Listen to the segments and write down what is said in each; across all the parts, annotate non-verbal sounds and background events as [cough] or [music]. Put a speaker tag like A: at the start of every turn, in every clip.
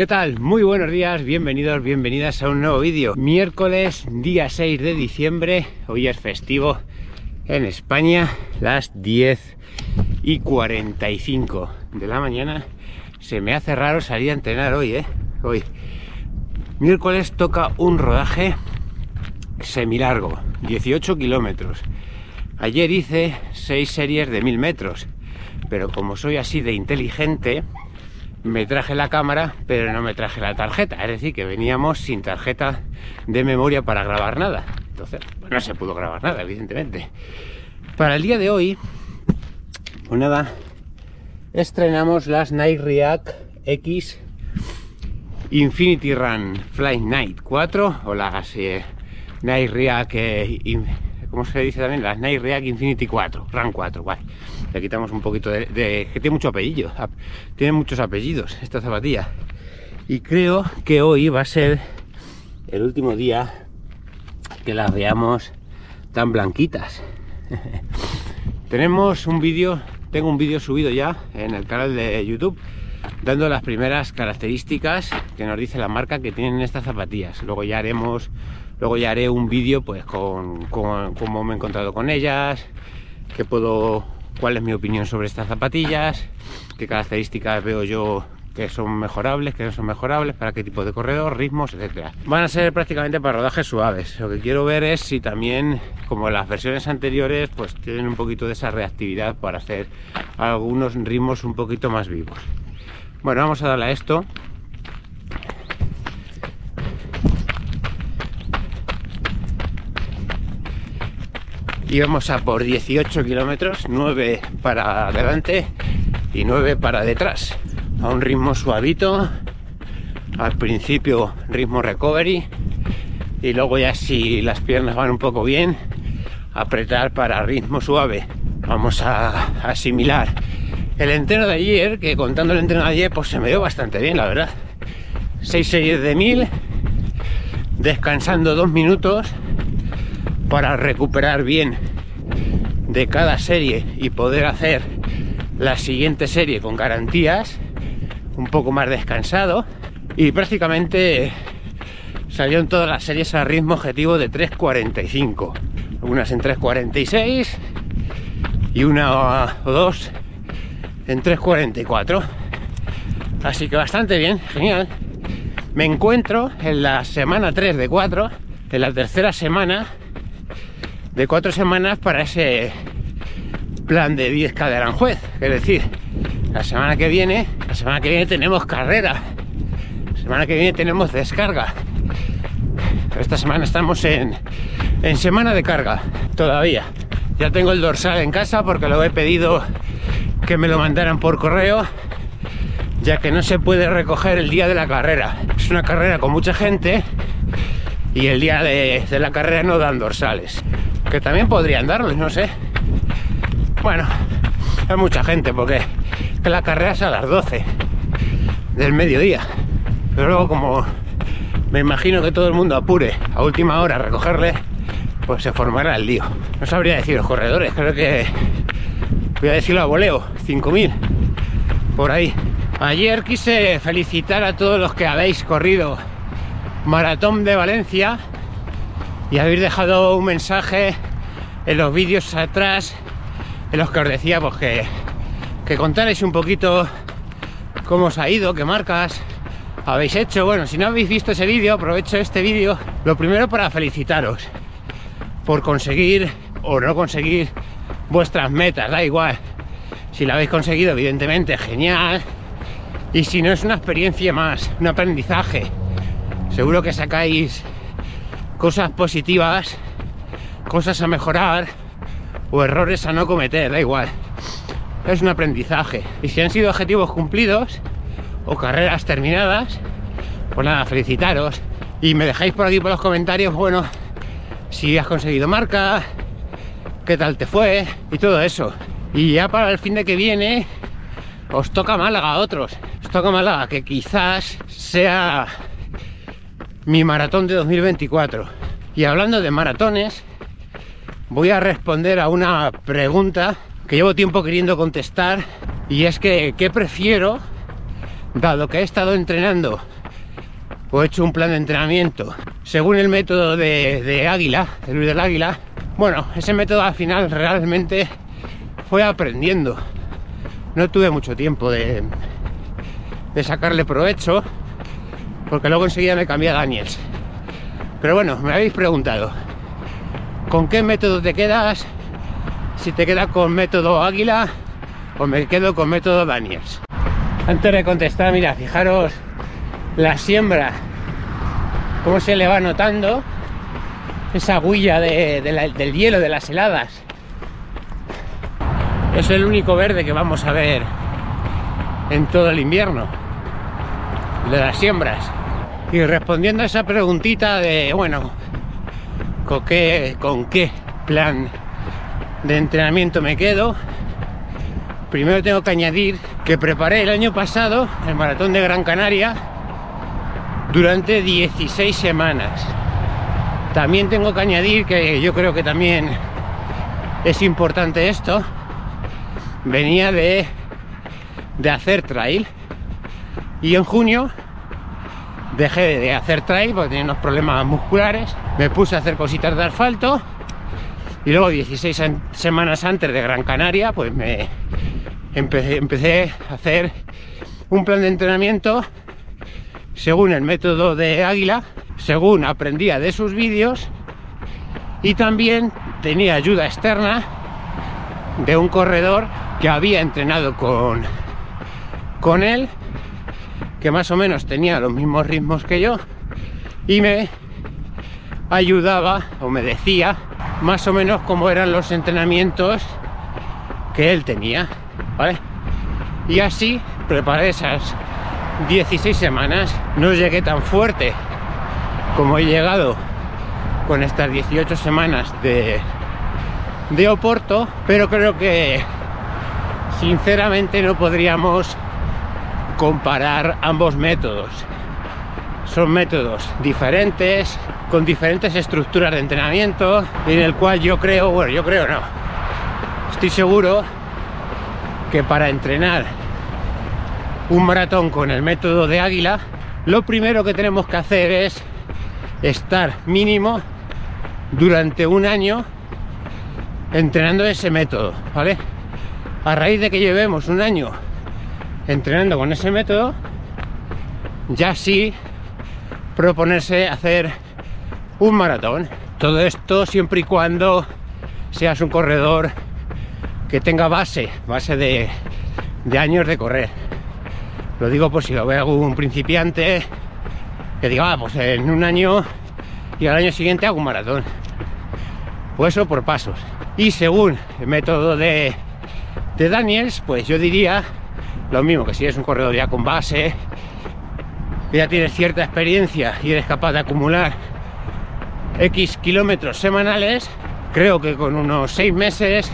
A: ¿Qué tal? Muy buenos días, bienvenidos, bienvenidas a un nuevo vídeo. Miércoles, día 6 de diciembre, hoy es festivo en España, las 10 y 45 de la mañana. Se me hace raro salir a entrenar hoy, ¿eh? Hoy. Miércoles toca un rodaje semilargo, 18 kilómetros. Ayer hice 6 series de 1000 metros, pero como soy así de inteligente, me traje la cámara, pero no me traje la tarjeta. Es decir, que veníamos sin tarjeta de memoria para grabar nada. Entonces, pues no se pudo grabar nada, evidentemente. Para el día de hoy, pues nada, estrenamos las Nike React X Infinity Run Flight Night 4 o las eh, Nike React, eh, ¿cómo se dice también? Las Nike React Infinity 4, Run 4, guay le quitamos un poquito de, que tiene mucho apellido tiene muchos apellidos esta zapatilla. Y creo que hoy va a ser el último día que las veamos tan blanquitas. [laughs] Tenemos un vídeo tengo un vídeo subido ya en el canal de youtube dando las primeras características que nos dice la marca que tienen estas zapatillas. Luego ya haremos luego ya haré un vídeo pues con, con cómo me he encontrado con ellas que puedo cuál es mi opinión sobre estas zapatillas, qué características veo yo que son mejorables, que no son mejorables, para qué tipo de corredor, ritmos, etcétera. Van a ser prácticamente para rodajes suaves. Lo que quiero ver es si también, como las versiones anteriores, pues tienen un poquito de esa reactividad para hacer algunos ritmos un poquito más vivos. Bueno, vamos a darle a esto. Y vamos a por 18 kilómetros, 9 para adelante y 9 para detrás, a un ritmo suavito, al principio ritmo recovery y luego ya si las piernas van un poco bien, apretar para ritmo suave. Vamos a asimilar el entreno de ayer, que contando el entreno de ayer, pues se me dio bastante bien, la verdad. 6 series de 1000, descansando dos minutos para recuperar bien de cada serie y poder hacer la siguiente serie con garantías, un poco más descansado y prácticamente salieron todas las series a ritmo objetivo de 3.45, unas en 3.46 y una o dos en 3.44. Así que bastante bien, genial. Me encuentro en la semana 3 de 4, en la tercera semana de cuatro semanas para ese plan de 10K de Aranjuez. Es decir, la semana que viene, la semana que viene tenemos carrera. La semana que viene tenemos descarga. esta semana estamos en, en semana de carga todavía. Ya tengo el dorsal en casa porque lo he pedido que me lo mandaran por correo, ya que no se puede recoger el día de la carrera. Es una carrera con mucha gente y el día de la carrera no dan dorsales que también podrían darles, no sé. Bueno, hay mucha gente porque la carrera es a las 12 del mediodía. Pero luego como me imagino que todo el mundo apure a última hora a recogerle, pues se formará el lío. No sabría decir los corredores, creo que voy a decirlo a voleo, 5000 por ahí. Ayer quise felicitar a todos los que habéis corrido Maratón de Valencia y habéis dejado un mensaje en los vídeos atrás en los que os decía pues que, que contarais un poquito cómo os ha ido, qué marcas habéis hecho. Bueno, si no habéis visto ese vídeo, aprovecho este vídeo, lo primero para felicitaros por conseguir o no conseguir vuestras metas, da igual. Si la habéis conseguido, evidentemente, genial. Y si no, es una experiencia más, un aprendizaje. Seguro que sacáis cosas positivas, cosas a mejorar o errores a no cometer, da igual. Es un aprendizaje. Y si han sido objetivos cumplidos o carreras terminadas, pues nada, felicitaros. Y me dejáis por aquí por los comentarios, bueno, si has conseguido marca, qué tal te fue y todo eso. Y ya para el fin de que viene, os toca Málaga a otros. Os toca Málaga, que quizás sea mi maratón de 2024. Y hablando de maratones, voy a responder a una pregunta que llevo tiempo queriendo contestar y es que ¿qué prefiero dado que he estado entrenando o he hecho un plan de entrenamiento según el método de, Águila, de Luis del Águila, bueno, ese método al final realmente fue aprendiendo. No tuve mucho tiempo de, de sacarle provecho, porque luego enseguida me cambié a Daniels. Pero bueno, me habéis preguntado, ¿con qué método te quedas? Si te quedas con método Águila o me quedo con método Daniels. Antes de contestar, mira, fijaros la siembra, cómo se le va notando esa huella de, de la, del hielo, de las heladas. Es el único verde que vamos a ver en todo el invierno, de las siembras. Y respondiendo a esa preguntita de, bueno, ¿con qué, con qué plan de entrenamiento me quedo? Primero tengo que añadir que preparé el año pasado el maratón de Gran Canaria durante 16 semanas. También tengo que añadir que yo creo que también es importante esto. Venía de, de hacer trail y en junio dejé de hacer trail porque tenía unos problemas musculares. Me puse a hacer cositas de asfalto y luego 16 semanas antes de Gran Canaria pues me empecé, empecé a hacer un plan de entrenamiento según el método de Águila, según aprendía de sus vídeos y también tenía ayuda externa de un corredor que había entrenado con, con él, que más o menos tenía los mismos ritmos que yo y me ayudaba o me decía más o menos cómo eran los entrenamientos que él tenía, ¿vale? Y así preparé esas 16 semanas no llegué tan fuerte como he llegado con estas 18 semanas de, de Oporto, pero creo que sinceramente no podríamos comparar ambos métodos. Son métodos diferentes, con diferentes estructuras de entrenamiento, en el cual yo creo, bueno, yo creo no, estoy seguro que para entrenar un maratón con el método de águila, lo primero que tenemos que hacer es estar mínimo durante un año entrenando ese método, ¿vale? A raíz de que llevemos un año entrenando con ese método, ya sí proponerse hacer un maratón. Todo esto siempre y cuando seas un corredor que tenga base, base de, años de correr. Lo digo por si lo ve algún principiante que diga, ah, pues en un año y al año siguiente hago un maratón. Pues eso por pasos. Y según el método de, de Daniels, pues yo diría lo mismo que si eres un corredor ya con base, ya tienes cierta experiencia y eres capaz de acumular X kilómetros semanales, creo que con unos 6 meses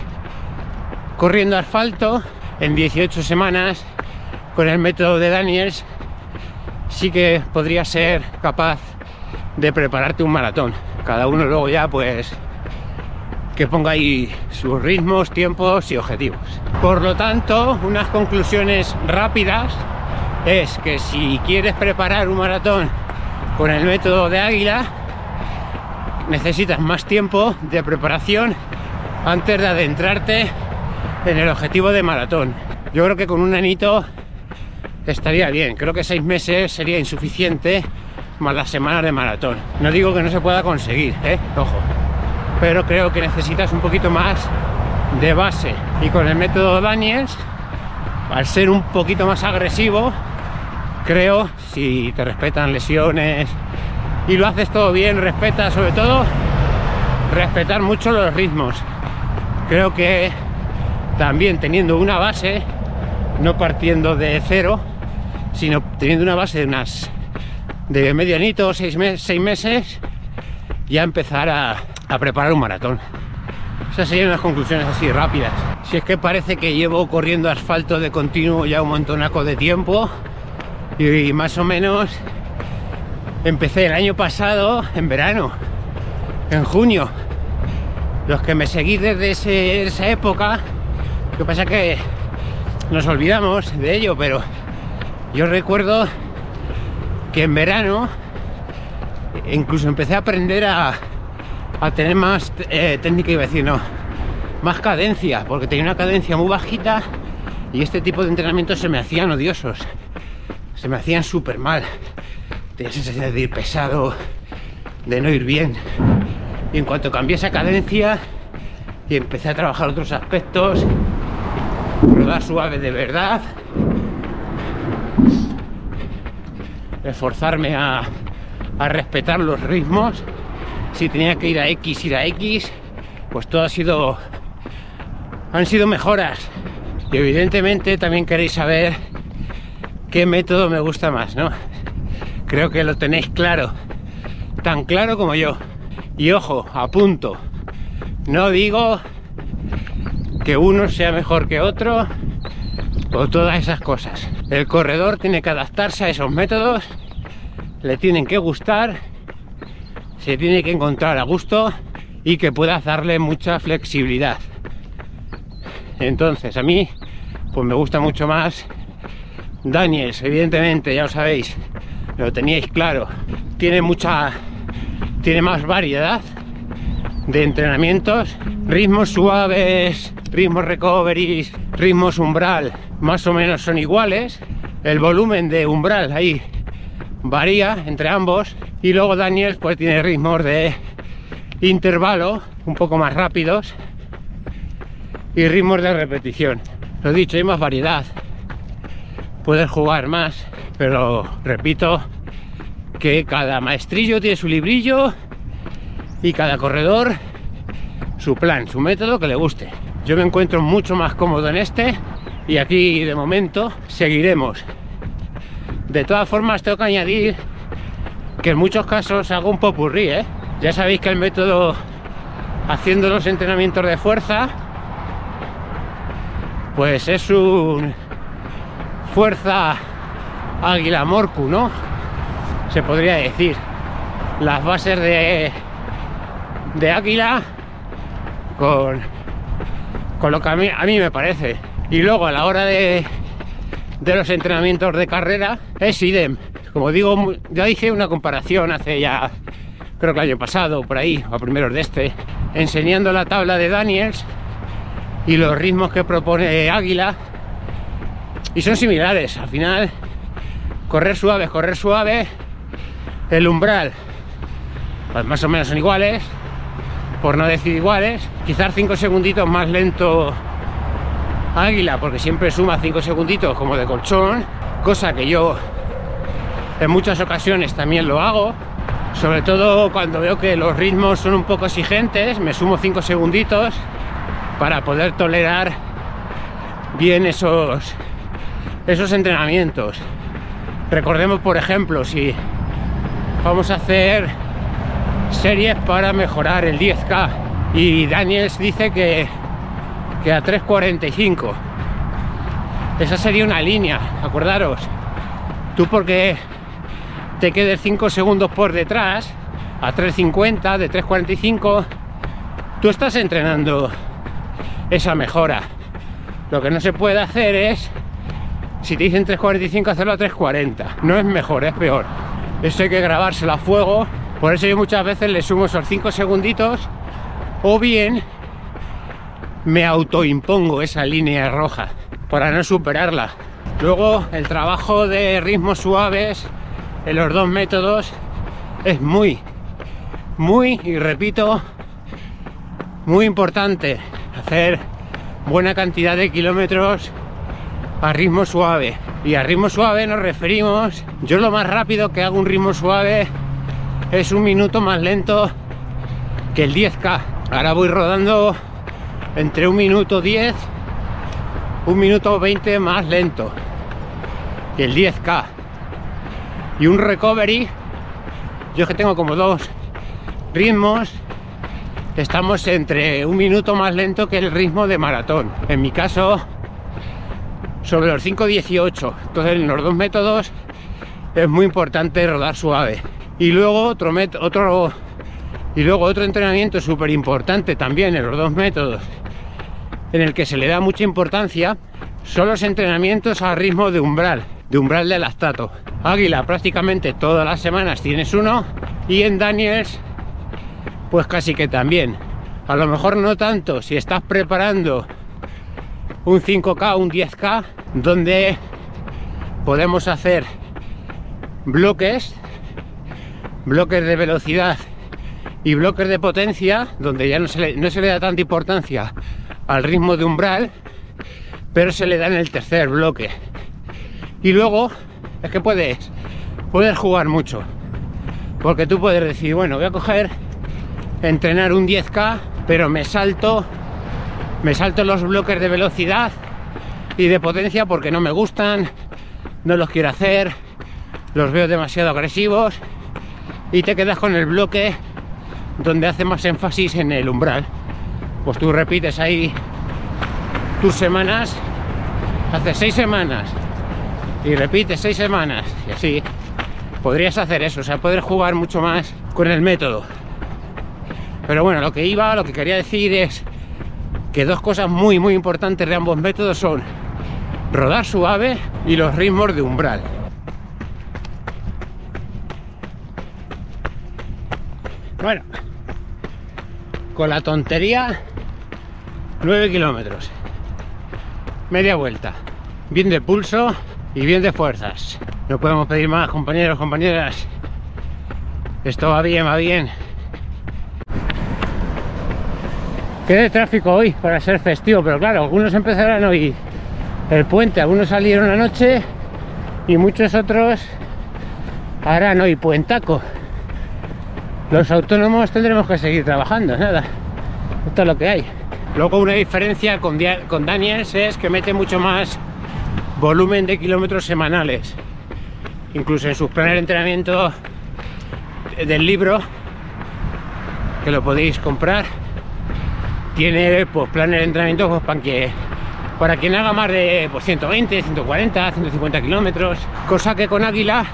A: corriendo asfalto en 18 semanas con el método de Daniels sí que podría ser capaz de prepararte un maratón. Cada uno luego ya pues que ponga ahí sus ritmos, tiempos y objetivos. Por lo tanto, unas conclusiones rápidas es que si quieres preparar un maratón con el método de águila, necesitas más tiempo de preparación antes de adentrarte en el objetivo de maratón. Yo creo que con un anito estaría bien. Creo que seis meses sería insuficiente más las semanas de maratón. No digo que no se pueda conseguir, ¿eh? ojo, pero creo que necesitas un poquito más de base. Y con el método Daniels, al ser un poquito más agresivo, creo, si te respetan lesiones y lo haces todo bien, respeta sobre todo, respetar mucho los ritmos. Creo que también teniendo una base, no partiendo de cero, sino teniendo una base de unas de medianito, seis, seis meses, ya empezar a, a, preparar un maratón. Esas serían unas conclusiones así rápidas. Si es que parece que llevo corriendo asfalto de continuo ya un montonaco de tiempo y, más o menos empecé el año pasado en verano, en junio. Los que me seguís desde esa época, lo que pasa es que nos olvidamos de ello, pero Yo recuerdo que en verano incluso empecé a aprender a, a tener más eh, técnica, iba a decir, no, más cadencia, porque tenía una cadencia muy bajita y este tipo de entrenamientos se me hacían odiosos, se me hacían súper mal. Tenía sensación de ir pesado, de no ir bien. Y en cuanto cambié esa cadencia y empecé a trabajar otros aspectos, rodar suave de verdad, esforzarme a, a respetar los ritmos, si tenía que ir a X, ir a X, pues todo ha sido han sido mejoras. Y evidentemente también queréis saber qué método me gusta más, ¿no? Creo que lo tenéis claro, tan claro como yo. Y ojo, apunto, no digo que uno sea mejor que otro o todas esas cosas. El corredor tiene que adaptarse a esos métodos, le tienen que gustar, se tiene que encontrar a gusto y que pueda darle mucha flexibilidad. Entonces, a mí, pues me gusta mucho más Daniels, evidentemente, ya lo sabéis, lo teníais claro. Tiene mucha, tiene más variedad de entrenamientos, ritmos suaves, ritmos recovery, ritmos umbral, más o menos son iguales. El volumen de umbral ahí varía entre ambos y luego Daniels pues tiene ritmos de intervalo un poco más rápidos y ritmos de repetición. Lo dicho, hay más variedad. Puedes jugar más, pero repito que cada maestrillo tiene su librillo y cada corredor su plan, su método que le guste. Yo me encuentro mucho más cómodo en este y aquí de momento seguiremos. De todas formas tengo que añadir que en muchos casos hago un popurrí, ¿eh? Ya sabéis que el método haciendo los entrenamientos de fuerza pues es un fuerza águila morcu, ¿no? Se podría decir. Las bases de, de águila con, con lo que a mí, a mí me parece. Y luego a la hora de, de los entrenamientos de carrera es idem. Como digo, ya hice una comparación hace ya, creo que el año pasado, por ahí, a primeros de este, enseñando la tabla de Daniels y los ritmos que propone Águila. Y son similares al final correr suave correr suave el umbral pues más o menos son iguales por no decir iguales quizás 5 segunditos más lento Águila porque siempre suma 5 segunditos como de colchón cosa que yo en muchas ocasiones también lo hago sobre todo cuando veo que los ritmos son un poco exigentes me sumo 5 segunditos para poder tolerar bien esos, esos entrenamientos. Recordemos, por ejemplo, si vamos a hacer series para mejorar el 10K y Daniels dice que, que a 3.45 esa sería una línea, acordaros tú porque te quedes 5 segundos por detrás a 3.50 de 3.45 tú estás entrenando esa mejora. Lo que no se puede hacer es, si te dicen 3.45, hacerlo a 3.40. No es mejor, es peor. Eso hay que grabárselo a fuego. Por eso yo muchas veces le sumo esos 5 segunditos o bien me autoimpongo esa línea roja para no superarla. Luego el trabajo de ritmos suaves en los dos métodos es muy, muy, y repito, muy importante hacer buena cantidad de kilómetros a ritmo suave. Y a ritmo suave nos referimos, yo lo más rápido que hago un ritmo suave es un minuto más lento que el 10K. Ahora voy rodando entre un minuto 10, un minuto 20 más lento que el 10K. Y un recovery, yo es que tengo como dos ritmos estamos entre un minuto más lento que el ritmo de maratón. En mi caso, sobre los 5.18. Entonces, en los dos métodos es muy importante rodar suave. Y luego otro, otro, y luego otro entrenamiento súper importante también en los dos métodos, en el que se le da mucha importancia, son los entrenamientos a ritmo de umbral. de umbral de lactato. Águila prácticamente todas las semanas tienes uno y en Daniels pues casi que también. A lo mejor no tanto si estás preparando un 5K, un 10K, donde podemos hacer bloques, bloques de velocidad y bloques de potencia, donde ya no se, le, no se le da tanta importancia al ritmo de umbral, pero se le da en el tercer bloque. Y luego es que puedes, puedes jugar mucho, porque tú puedes decir, bueno, voy a coger, entrenar un 10K, pero me salto me salto los bloques de velocidad y de potencia porque no me gustan, no los quiero hacer, los veo demasiado agresivos y te quedas con el bloque donde hace más énfasis en el umbral. Pues tú repites ahí tus semanas, hace seis semanas y repites seis semanas y así podrías hacer eso, o sea, poder jugar mucho más con el método. Pero bueno, lo que iba, lo que quería decir es que dos cosas muy muy importantes de ambos métodos son rodar suave y los ritmos de umbral. Bueno, con la tontería 9 kilómetros, media vuelta, bien de pulso y bien de fuerzas. No podemos pedir más, compañeros, compañeras. Esto va bien, va bien. Qué de tráfico hoy para ser festivo, pero claro, algunos empezarán hoy el puente, algunos salieron anoche y muchos otros harán hoy puentaco. Los autónomos tendremos que seguir trabajando, nada. Esto es lo que hay. Luego una diferencia con, con Daniels es que mete mucho más volumen de kilómetros semanales. Incluso en sus planes de entrenamiento del libro, que lo podéis comprar, tiene pues, planes de entrenamiento pues, para que para quien haga más de pues, 120, 140, 150 kilómetros, cosa que con Águila,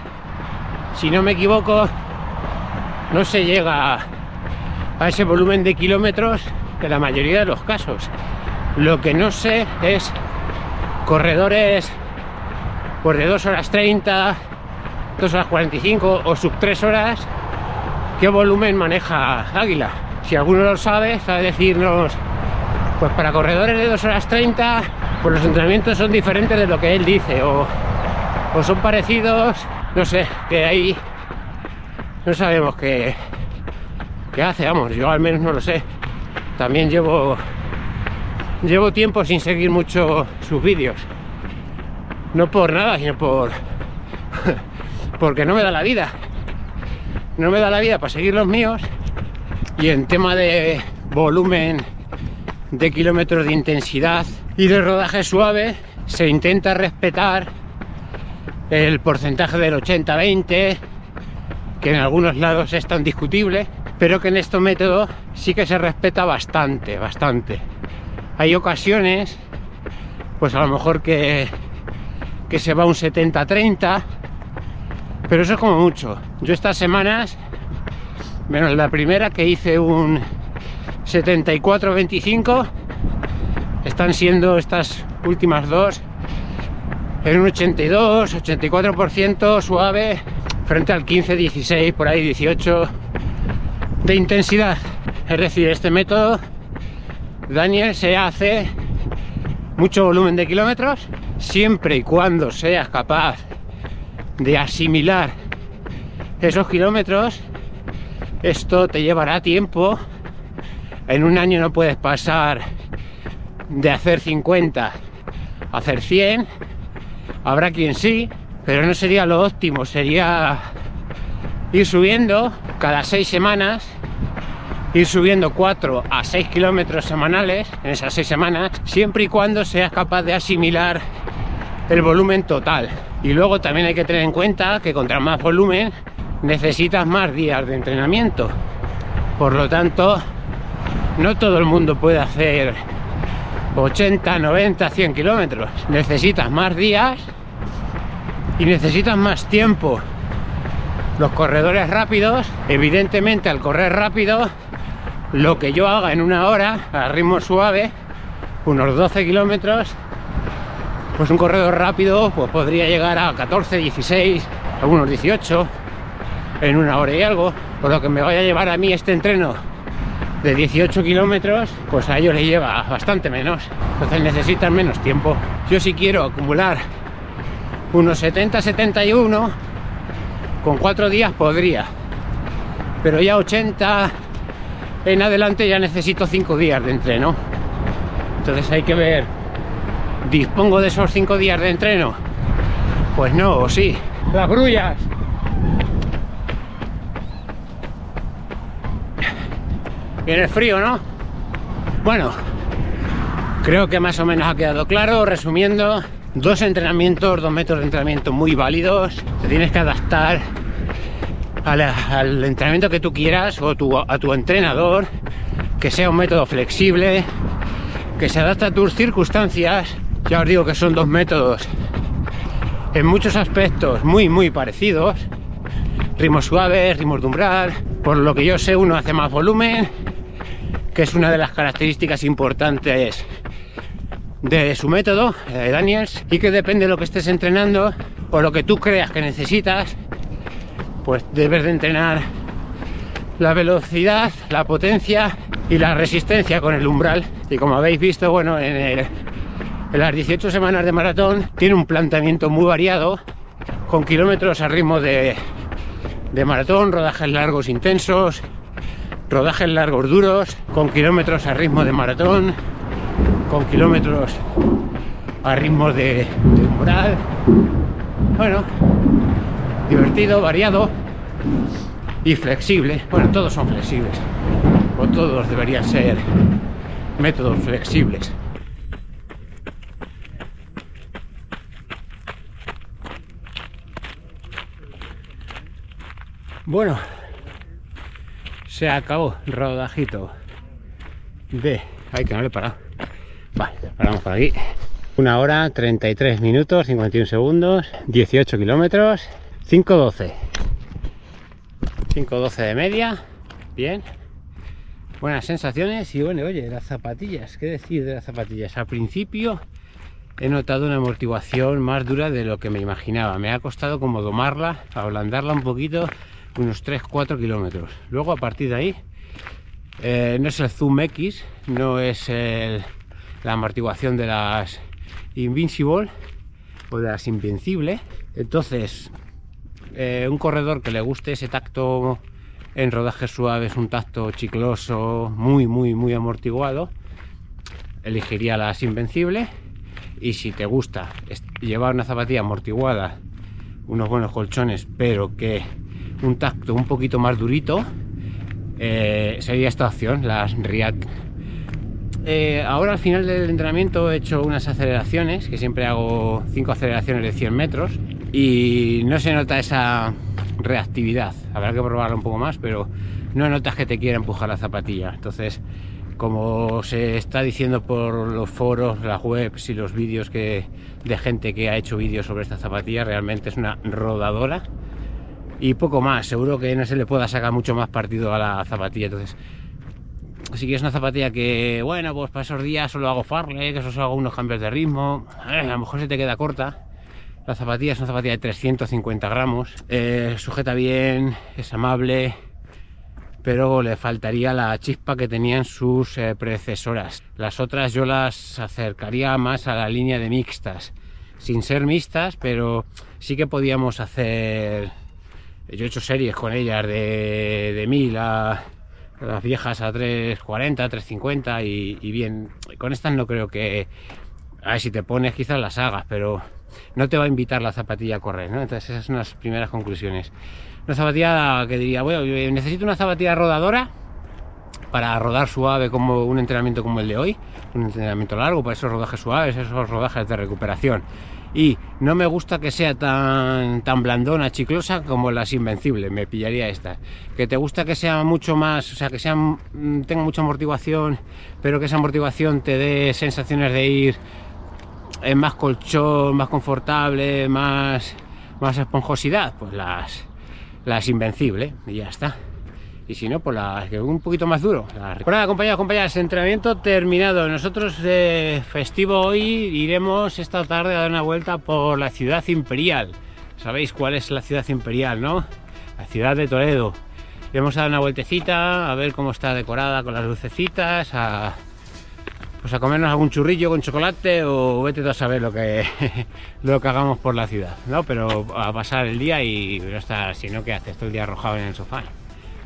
A: si no me equivoco, no se llega a ese volumen de kilómetros en la mayoría de los casos. Lo que no sé es corredores pues de 2 horas 30, 2 horas 45 o sub 3 horas, qué volumen maneja Águila. Si alguno lo sabe, sabe decirnos, pues para corredores de 2 horas 30, pues los entrenamientos son diferentes de lo que él dice, o, o son parecidos, no sé, que ahí no sabemos qué, qué hace, vamos, yo al menos no lo sé. También llevo llevo tiempo sin seguir mucho sus vídeos. No por nada, sino por [laughs] porque no me da la vida. No me da la vida para seguir los míos y en tema de volumen de kilómetros de intensidad y de rodaje suave se intenta respetar el porcentaje del 80-20 que en algunos lados es tan discutible pero que en este método sí que se respeta bastante, bastante hay ocasiones pues a lo mejor que, que se va un 70-30 pero eso es como mucho. Yo estas semanas menos la primera que hice un 74-25 están siendo estas últimas dos en un 82 84% suave frente al 15 16 por ahí 18 de intensidad. Es decir este método Daniel se hace mucho volumen de kilómetros siempre y cuando seas capaz de asimilar esos kilómetros esto te llevará tiempo. En un año no puedes pasar de hacer 50 a hacer 100. Habrá quien sí, pero no sería lo óptimo. Sería ir subiendo cada seis semanas, ir subiendo 4 a 6 kilómetros semanales en esas seis semanas, siempre y cuando seas capaz de asimilar el volumen total. Y luego también hay que tener en cuenta que contra más volumen necesitas más días de entrenamiento. Por lo tanto, no todo el mundo puede hacer 80, 90, 100 kilómetros. Necesitas más días y necesitas más tiempo. Los corredores rápidos, evidentemente al correr rápido, lo que yo haga en una hora a ritmo suave, unos 12 kilómetros, Pues un corredor rápido pues podría llegar a 14, 16, algunos 18 en una hora y algo. Por lo que me vaya a llevar a mí este entreno de 18 kilómetros, pues a ellos le lleva bastante menos. Entonces necesitan menos tiempo. Yo si quiero acumular unos 70, 71, con cuatro días podría. Pero ya 80 en adelante ya necesito cinco días de entreno. Entonces hay que ver, ¿dispongo de esos cinco días de entreno? Pues no, o sí. Las grullas. Viene frío, ¿no? Bueno, creo que más o menos ha quedado claro. Resumiendo, dos entrenamientos, dos métodos de entrenamiento muy válidos. Te tienes que adaptar al, entrenamiento que tú quieras o a tu entrenador, que sea un método flexible, que se adapte a tus circunstancias. Ya os digo que son dos métodos en muchos aspectos muy, muy parecidos. Ritmos suaves, ritmos de umbral. Por lo que yo sé, uno hace más volumen, que es una de las características importantes de su método, de Daniels, y que depende de lo que estés entrenando o lo que tú creas que necesitas, pues debes de entrenar la velocidad, la potencia y la resistencia con el umbral. Y como habéis visto, bueno, en, las 18 semanas de maratón tiene un planteamiento muy variado, con kilómetros a ritmo de, de maratón, rodajes largos intensos, rodajes largos duros, con kilómetros a ritmo de maratón, con kilómetros a ritmo de, de umbral. Bueno, divertido, variado y flexible. Bueno, todos son flexibles, o todos deberían ser métodos flexibles. Bueno, se acabó rodajito de... Ay, que no le he parado. Vale, paramos por aquí. Una hora, 33 minutos, 51 segundos, 18 kilómetros, 5.12. 5.12 de media, bien. Buenas sensaciones y bueno, oye, las zapatillas, ¿qué decir de las zapatillas? Al principio he notado una amortiguación más dura de lo que me imaginaba. Me ha costado como domarla, ablandarla un poquito, unos 3-4 kilómetros. Luego a partir de ahí, eh, no es el Zoom X, no es la amortiguación de las Invincible o de las Invencible. Entonces, eh, un corredor que le guste ese tacto en rodajes suaves, un tacto chicloso, muy, muy, muy amortiguado, elegiría las Invencible. Y si te gusta llevar una zapatilla amortiguada, unos buenos colchones, pero que un tacto un poquito más durito, eh, sería esta opción, las React. Eh, ahora al final del entrenamiento he hecho unas aceleraciones, que siempre hago 5 aceleraciones de 100 metros, y no se nota esa reactividad. Habrá que probarlo un poco más, pero no notas que te quiera empujar la zapatilla. Entonces, como se está diciendo por los foros, las webs y los vídeos que, de gente que ha hecho vídeos sobre esta zapatilla, realmente es una rodadora y poco más. Seguro que no se le pueda sacar mucho más partido a la zapatilla. Entonces, si quieres una zapatilla que, bueno, pues para esos días solo hago farle, que solo hago unos cambios de ritmo, eh, a lo mejor se te queda corta. La zapatilla es una zapatilla de 350 gramos, eh, sujeta bien, es amable, pero le faltaría la chispa que tenían sus eh, predecesoras. Las otras yo las acercaría más a la línea de mixtas, sin ser mixtas, pero sí que podíamos hacer yo he hecho series con ellas de, de 1000 a, las viejas a 340, 350 y, y bien, con estas no creo que... A ver, si te pones quizás las hagas, pero no te va a invitar la zapatilla a correr, ¿no? Entonces esas son las primeras conclusiones. Una zapatilla que diría, bueno, necesito una zapatilla rodadora para rodar suave como un entrenamiento como el de hoy, un entrenamiento largo para esos rodajes suaves, esos rodajes de recuperación y no me gusta que sea tan, tan blandona, chiclosa como las invencibles, me pillaría esta. Que te gusta que sea mucho más, o sea, que sea, mm, tenga mucha amortiguación, pero que esa amortiguación te dé sensaciones de ir en más colchón, más confortable, más, más esponjosidad, pues las, las invencibles, y ya está. y si no, pues la, un poquito más duro. Bueno, compañeros, compañeras, entrenamiento terminado. Nosotros de festivo hoy iremos esta tarde a dar una vuelta por la ciudad imperial. Sabéis cuál es la ciudad imperial, ¿no? La ciudad de Toledo. Iremos a dar una vueltecita, a ver cómo está decorada con las lucecitas, a, pues a comernos algún churrillo con chocolate o vete a saber lo que, [laughs] lo que hagamos por la ciudad, ¿no? Pero a pasar el día y no estar, si no, ¿qué haces? Todo el día arrojado en el sofá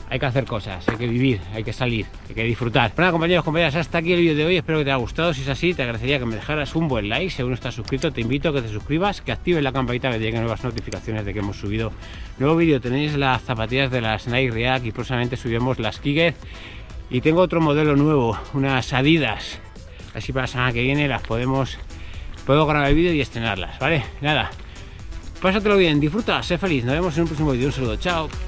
A: hay que hacer cosas, hay que vivir, hay que salir, hay que disfrutar. Bueno, compañeros, compañeras, hasta aquí el vídeo de hoy. Espero que te haya gustado. Si es así, te agradecería que me dejaras un buen like. Si aún no estás suscrito, te invito a que te suscribas, que actives la campanita que te lleguen nuevas notificaciones de que hemos subido nuevo vídeo. Tenéis las zapatillas de las Nike React y próximamente subimos las Kiger. Y tengo otro modelo nuevo, unas Adidas. Así para la semana que viene las podemos, puedo grabar el vídeo y estrenarlas, ¿vale? Nada, pásatelo bien, disfruta, sé feliz. Nos vemos en un próximo vídeo. Un saludo, chao.